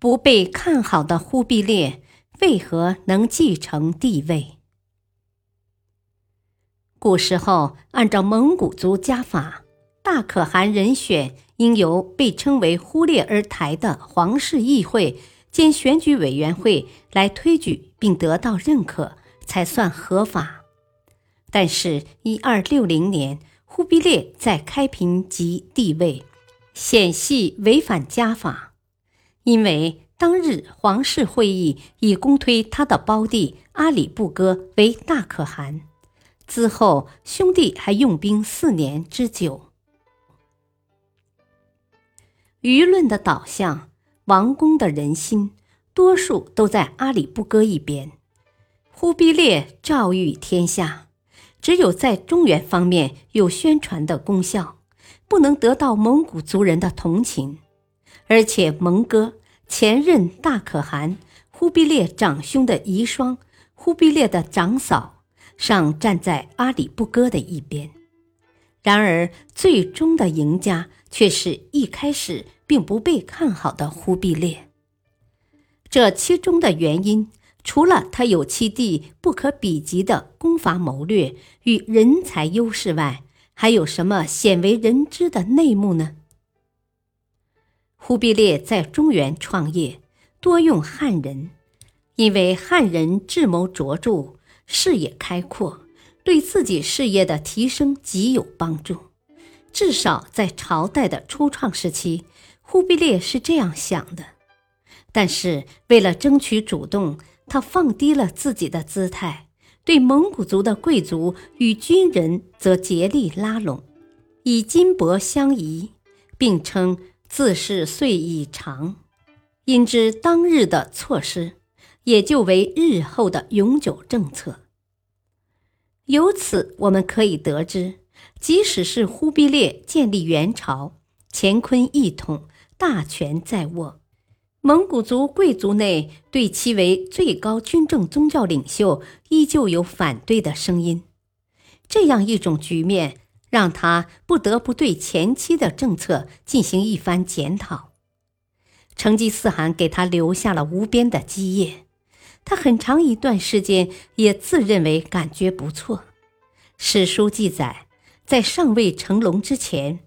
不被看好的忽必烈为何能继承帝位？古时候，按照蒙古族家法，大可汗人选应由被称为忽烈而台的皇室议会兼选举委员会来推举并得到认可，才算合法。但是，一二六零年，忽必烈在开平即帝位，显系违反家法。因为当日皇室会议已公推他的胞弟阿里不哥为大可汗，之后兄弟还用兵四年之久。舆论的导向，王宫的人心，多数都在阿里不哥一边。忽必烈诏谕天下，只有在中原方面有宣传的功效，不能得到蒙古族人的同情。而且，蒙哥前任大可汗忽必烈长兄的遗孀忽必烈的长嫂尚站在阿里不哥的一边，然而最终的赢家却是一开始并不被看好的忽必烈。这其中的原因，除了他有其弟不可比及的攻伐谋略与人才优势外，还有什么鲜为人知的内幕呢？忽必烈在中原创业，多用汉人，因为汉人智谋卓著，视野开阔，对自己事业的提升极有帮助。至少在朝代的初创时期，忽必烈是这样想的。但是为了争取主动，他放低了自己的姿态，对蒙古族的贵族与军人则竭力拉拢，以金帛相宜，并称。自是岁已长，因知当日的措施，也就为日后的永久政策。由此我们可以得知，即使是忽必烈建立元朝，乾坤一统，大权在握，蒙古族贵族内对其为最高军政宗教领袖，依旧有反对的声音。这样一种局面。让他不得不对前期的政策进行一番检讨。成吉思汗给他留下了无边的基业，他很长一段时间也自认为感觉不错。史书记载，在尚未成龙之前，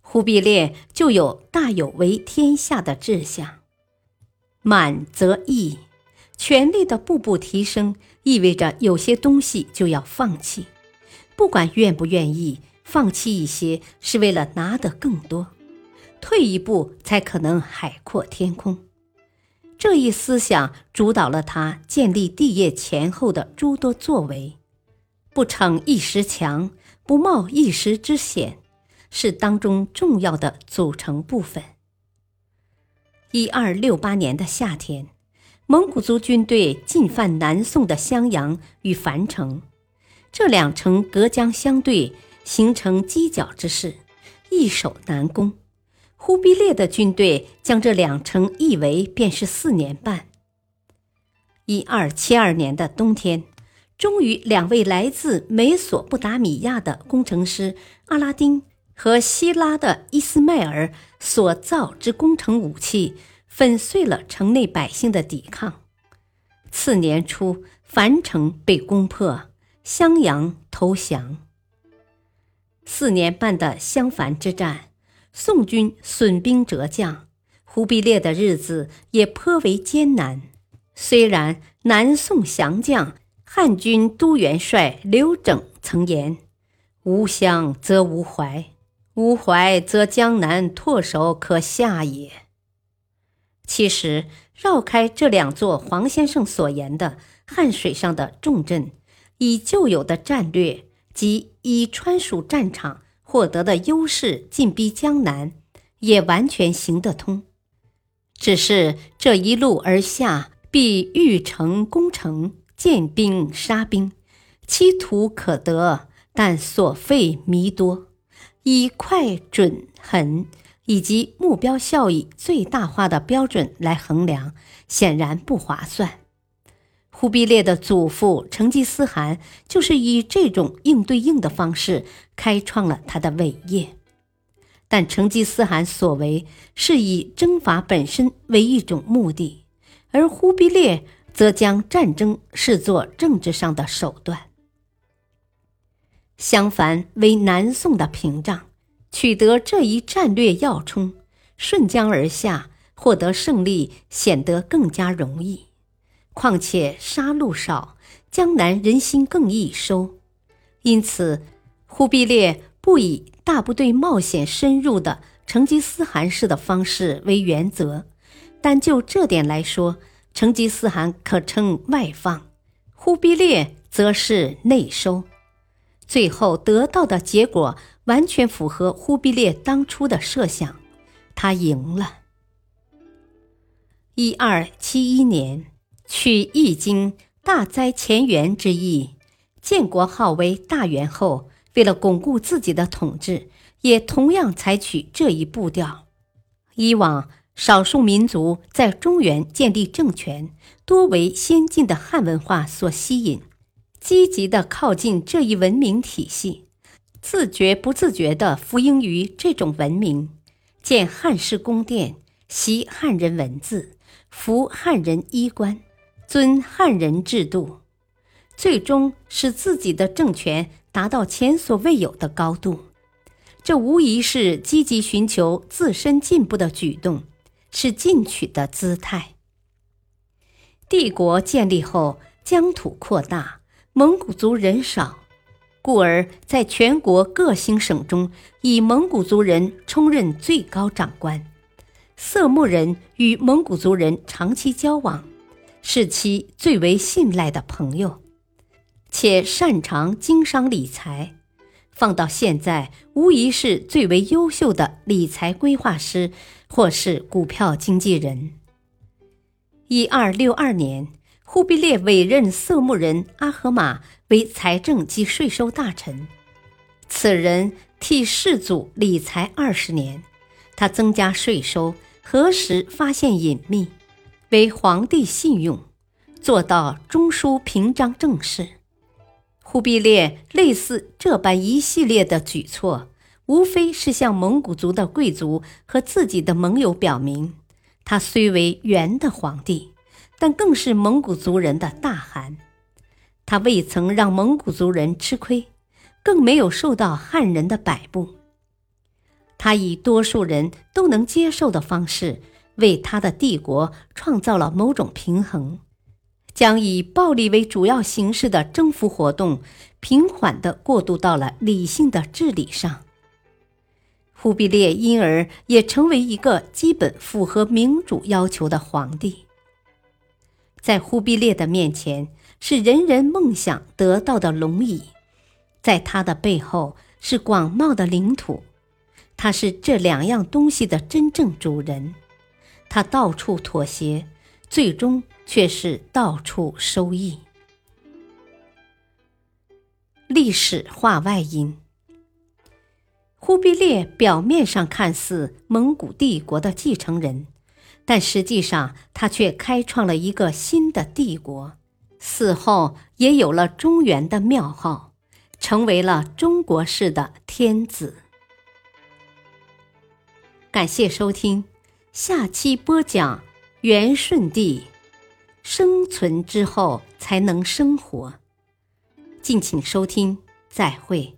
忽必烈就有大有为天下的志向。满则溢，权力的步步提升，意味着有些东西就要放弃，不管愿不愿意。放弃一些是为了拿得更多，退一步才可能海阔天空。这一思想主导了他建立帝业前后的诸多作为，不逞一时强，不冒一时之险，是当中重要的组成部分。一二六八年的夏天，蒙古族军队进犯南宋的襄阳与樊城，这两城隔江相对。形成犄角之势，易守难攻。忽必烈的军队将这两城一围，便是四年半。一二七二年的冬天，终于两位来自美索不达米亚的工程师阿拉丁和希拉的伊斯迈尔所造之工程武器，粉碎了城内百姓的抵抗。次年初，樊城被攻破，襄阳投降。四年半的襄樊之战，宋军损兵折将，忽必烈的日子也颇为艰难。虽然南宋降将汉军都元帅刘整曾言：“无襄则无淮，无淮则江南唾手可下也。”其实，绕开这两座黄先生所言的汉水上的重镇，以旧有的战略。即以川蜀战场获得的优势进逼江南，也完全行得通。只是这一路而下，必欲成攻城，见兵杀兵，期图可得，但所费弥多。以快、准、狠以及目标效益最大化的标准来衡量，显然不划算。忽必烈的祖父成吉思汗就是以这种应对应的方式开创了他的伟业。但成吉思汗所为是以征伐本身为一种目的，而忽必烈则将战争视作政治上的手段。相反，为南宋的屏障，取得这一战略要冲，顺江而下获得胜利显得更加容易。况且杀戮少，江南人心更易收，因此忽必烈不以。大部队冒险深入的成吉思汗式的方式为原则，但就这点来说，成吉思汗可称外放，忽必烈则是内收。最后得到的结果完全符合忽必烈当初的设想，他赢了。一二七一年，取《易经》大灾乾元之意，建国号为大元后。为了巩固自己的统治，也同样采取这一步调。以往少数民族在中原建立政权，多为先进的汉文化所吸引，积极的靠近这一文明体系，自觉不自觉地服膺于这种文明，建汉式宫殿，习汉人文字，服汉人衣冠，遵汉人制度，最终使自己的政权。达到前所未有的高度，这无疑是积极寻求自身进步的举动，是进取的姿态。帝国建立后，疆土扩大，蒙古族人少，故而在全国各行省中，以蒙古族人充任最高长官。色目人与蒙古族人长期交往，是其最为信赖的朋友。且擅长经商理财，放到现在，无疑是最为优秀的理财规划师，或是股票经纪人。一二六二年，忽必烈委任色目人阿合马为财政及税收大臣，此人替世祖理财二十年，他增加税收，何时发现隐秘，为皇帝信用，做到中书平章政事。忽必烈类似这般一系列的举措，无非是向蒙古族的贵族和自己的盟友表明，他虽为元的皇帝，但更是蒙古族人的大汗。他未曾让蒙古族人吃亏，更没有受到汉人的摆布。他以多数人都能接受的方式，为他的帝国创造了某种平衡。将以暴力为主要形式的征服活动，平缓地过渡到了理性的治理上。忽必烈因而也成为一个基本符合民主要求的皇帝。在忽必烈的面前，是人人梦想得到的龙椅；在他的背后，是广袤的领土。他是这两样东西的真正主人。他到处妥协，最终。却是到处收益。历史话外音：忽必烈表面上看似蒙古帝国的继承人，但实际上他却开创了一个新的帝国，死后也有了中原的庙号，成为了中国式的天子。感谢收听，下期播讲元顺帝。生存之后才能生活。敬请收听，再会。